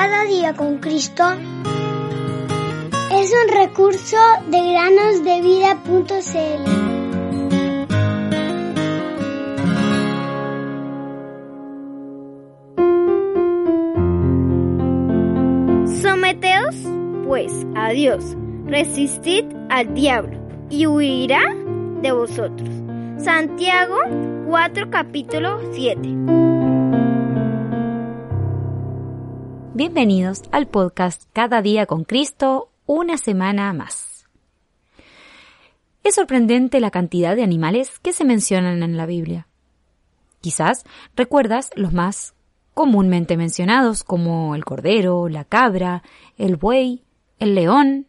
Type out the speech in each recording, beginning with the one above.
Cada día con Cristo es un recurso de granosdevida.cl. Someteos, pues, a Dios, resistid al diablo, y huirá de vosotros. Santiago 4, capítulo 7. Bienvenidos al podcast Cada día con Cristo, una semana más. Es sorprendente la cantidad de animales que se mencionan en la Biblia. Quizás recuerdas los más comúnmente mencionados como el cordero, la cabra, el buey, el león.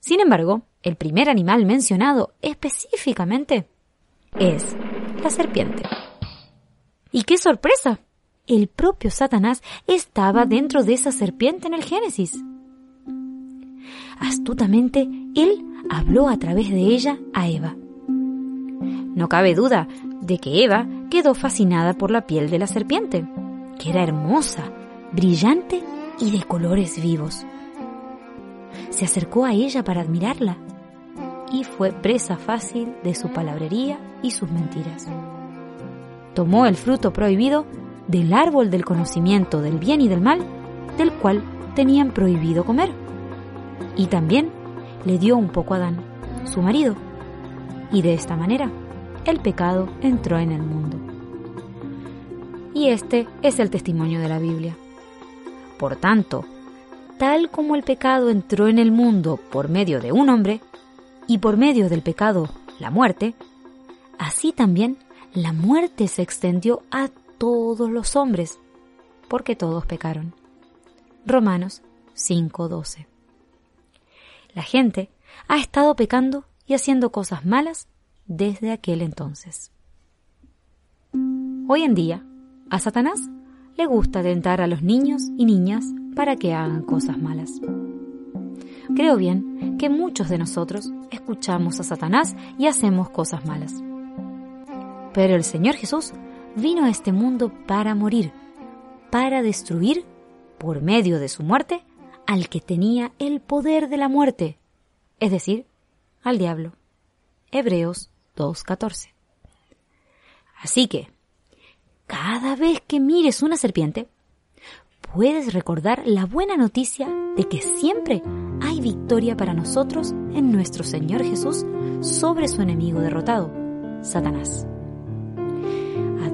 Sin embargo, el primer animal mencionado específicamente es la serpiente. ¿Y qué sorpresa? El propio Satanás estaba dentro de esa serpiente en el Génesis. Astutamente, él habló a través de ella a Eva. No cabe duda de que Eva quedó fascinada por la piel de la serpiente, que era hermosa, brillante y de colores vivos. Se acercó a ella para admirarla y fue presa fácil de su palabrería y sus mentiras. Tomó el fruto prohibido del árbol del conocimiento del bien y del mal, del cual tenían prohibido comer. Y también le dio un poco a Adán, su marido. Y de esta manera, el pecado entró en el mundo. Y este es el testimonio de la Biblia. Por tanto, tal como el pecado entró en el mundo por medio de un hombre, y por medio del pecado la muerte, así también la muerte se extendió a todos los hombres, porque todos pecaron. Romanos 5:12. La gente ha estado pecando y haciendo cosas malas desde aquel entonces. Hoy en día, a Satanás le gusta tentar a los niños y niñas para que hagan cosas malas. Creo bien que muchos de nosotros escuchamos a Satanás y hacemos cosas malas. Pero el Señor Jesús vino a este mundo para morir, para destruir, por medio de su muerte, al que tenía el poder de la muerte, es decir, al diablo. Hebreos 2.14. Así que, cada vez que mires una serpiente, puedes recordar la buena noticia de que siempre hay victoria para nosotros en nuestro Señor Jesús sobre su enemigo derrotado, Satanás.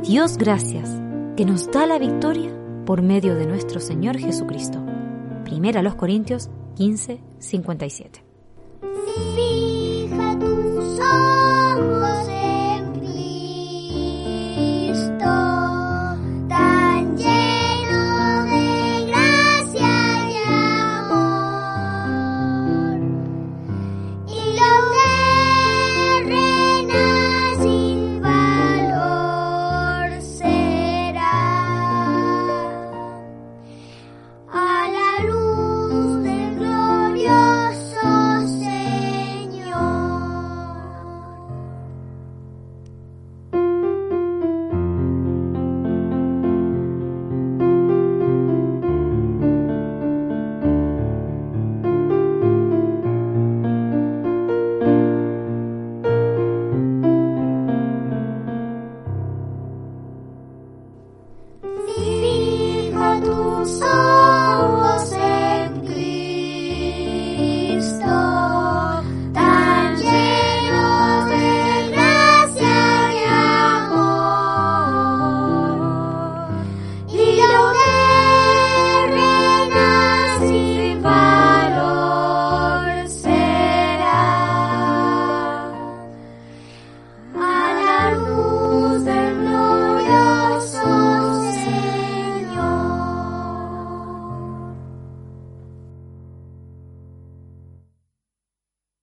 Dios gracias que nos da la victoria por medio de nuestro Señor Jesucristo. Primera los Corintios 15, 57. Fija